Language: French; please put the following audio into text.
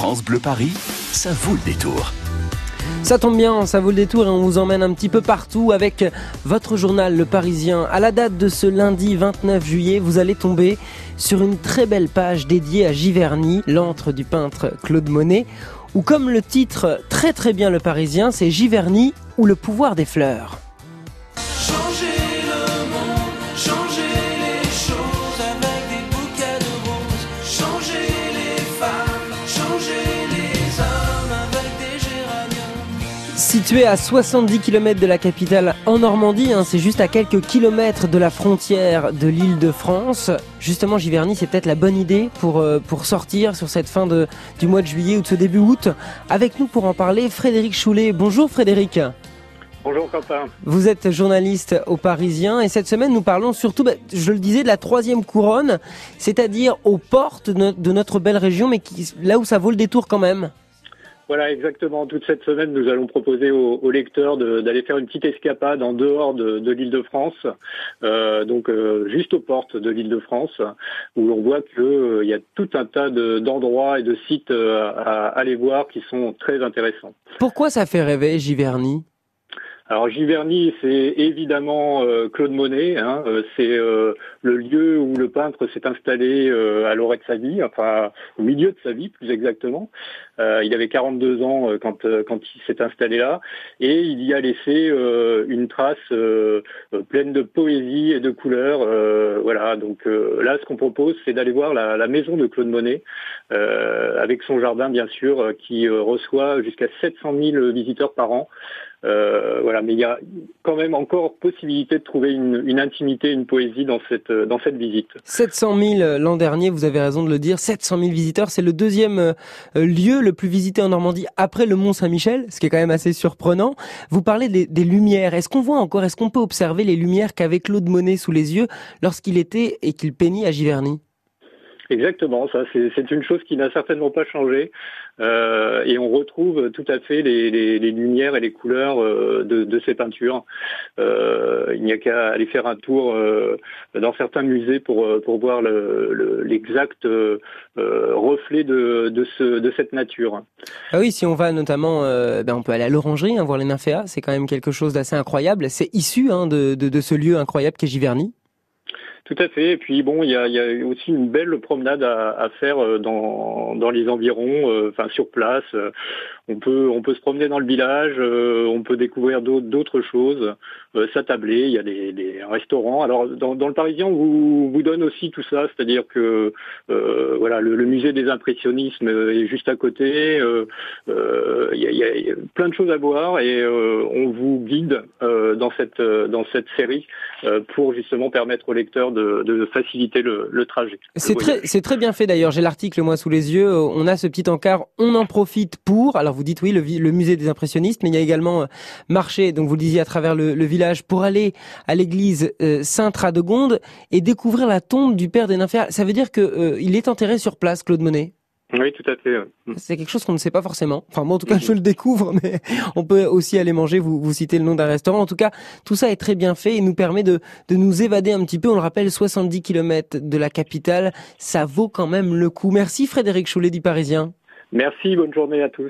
France Bleu Paris, ça vaut le détour. Ça tombe bien, ça vaut le détour et on vous emmène un petit peu partout avec votre journal Le Parisien. À la date de ce lundi 29 juillet, vous allez tomber sur une très belle page dédiée à Giverny, l'antre du peintre Claude Monet, ou comme le titre très très bien Le Parisien, c'est Giverny ou le pouvoir des fleurs. Situé à 70 km de la capitale en Normandie, hein, c'est juste à quelques kilomètres de la frontière de l'île de France. Justement, Giverny, c'est peut-être la bonne idée pour, euh, pour sortir sur cette fin de, du mois de juillet ou de ce début août. Avec nous pour en parler, Frédéric Choulet. Bonjour Frédéric. Bonjour Quentin. Vous êtes journaliste au Parisien et cette semaine nous parlons surtout, bah, je le disais, de la troisième couronne, c'est-à-dire aux portes de notre belle région, mais qui, là où ça vaut le détour quand même. Voilà, exactement. Toute cette semaine, nous allons proposer aux, lecteurs d'aller faire une petite escapade en dehors de, l'île de France, euh, donc euh, juste aux portes de l'île de France, où l'on voit qu'il euh, y a tout un tas d'endroits et de sites à, aller voir qui sont très intéressants. Pourquoi ça fait rêver Giverny? Alors Giverny, c'est évidemment euh, Claude Monet. Hein, euh, c'est euh, le lieu où le peintre s'est installé à l'orée de sa vie, enfin au milieu de sa vie plus exactement. il avait 42 ans quand, quand il s'est installé là, et il y a laissé une trace pleine de poésie et de couleurs. voilà, donc là, ce qu'on propose, c'est d'aller voir la, la, maison de Claude Monet, avec son jardin bien sûr, qui reçoit jusqu'à 700 000 visiteurs par an. Euh, voilà, mais il y a quand même encore possibilité de trouver une, intimité, une poésie dans cette dans cette visite. 700 000 l'an dernier, vous avez raison de le dire. 700 000 visiteurs, c'est le deuxième euh, lieu le plus visité en Normandie après le Mont Saint-Michel, ce qui est quand même assez surprenant. Vous parlez des, des lumières. Est-ce qu'on voit encore, est-ce qu'on peut observer les lumières qu'avait Claude Monet sous les yeux lorsqu'il était et qu'il peignit à Giverny? Exactement, ça c'est une chose qui n'a certainement pas changé euh, et on retrouve tout à fait les, les, les lumières et les couleurs euh, de, de, ces peintures. Euh, il n'y a qu'à aller faire un tour euh, dans certains musées pour, euh, pour voir l'exact le, reflet de, de, ce, de cette nature. Ah oui, si on va notamment, ben on peut aller à l'orangerie, hein, voir les nymphéas, c'est quand même quelque chose d'assez incroyable. C'est issu hein, de, de, de, ce lieu incroyable qu'est Giverny. Tout à fait. Et puis bon, il y a, aussi une belle promenade à, faire euh, dans, dans, les environs, euh, enfin sur place. On peut on peut se promener dans le village, euh, on peut découvrir d'autres choses, s'attabler. Il y a des, restaurants. Alors dans, le Parisien, on vous, donne aussi tout ça, c'est-à-dire que voilà, le, musée des impressionnismes est juste à côté. Il y, a, plein de choses à voir et on vous guide dans cette dans cette série pour justement permettre aux lecteurs de, faciliter le, trajet. C'est très, bien fait d'ailleurs. J'ai l'article moi sous les yeux. On a ce petit encart. On en profite pour. Alors vous dites oui, le, musée des impressionnistes, mais il y a également euh, marché. Donc vous le disiez à travers le, village pour aller à l'église euh, Sainte-Radegonde et découvrir la tombe du père des nymphéas. Ça veut dire que euh, il est enterré sur place, Claude Monet? Oui, tout à fait. Mm. C'est quelque chose qu'on ne sait pas forcément. Enfin, moi, en tout cas, je le découvre, mais on peut aussi aller manger. Vous, vous citez le nom d'un restaurant. En tout cas, tout ça est très bien fait et nous permet de, de nous évader un petit peu. On le rappelle, 70 km de la capitale, ça vaut quand même le coup. Merci Frédéric Choulet du Parisien. Merci, bonne journée à tous.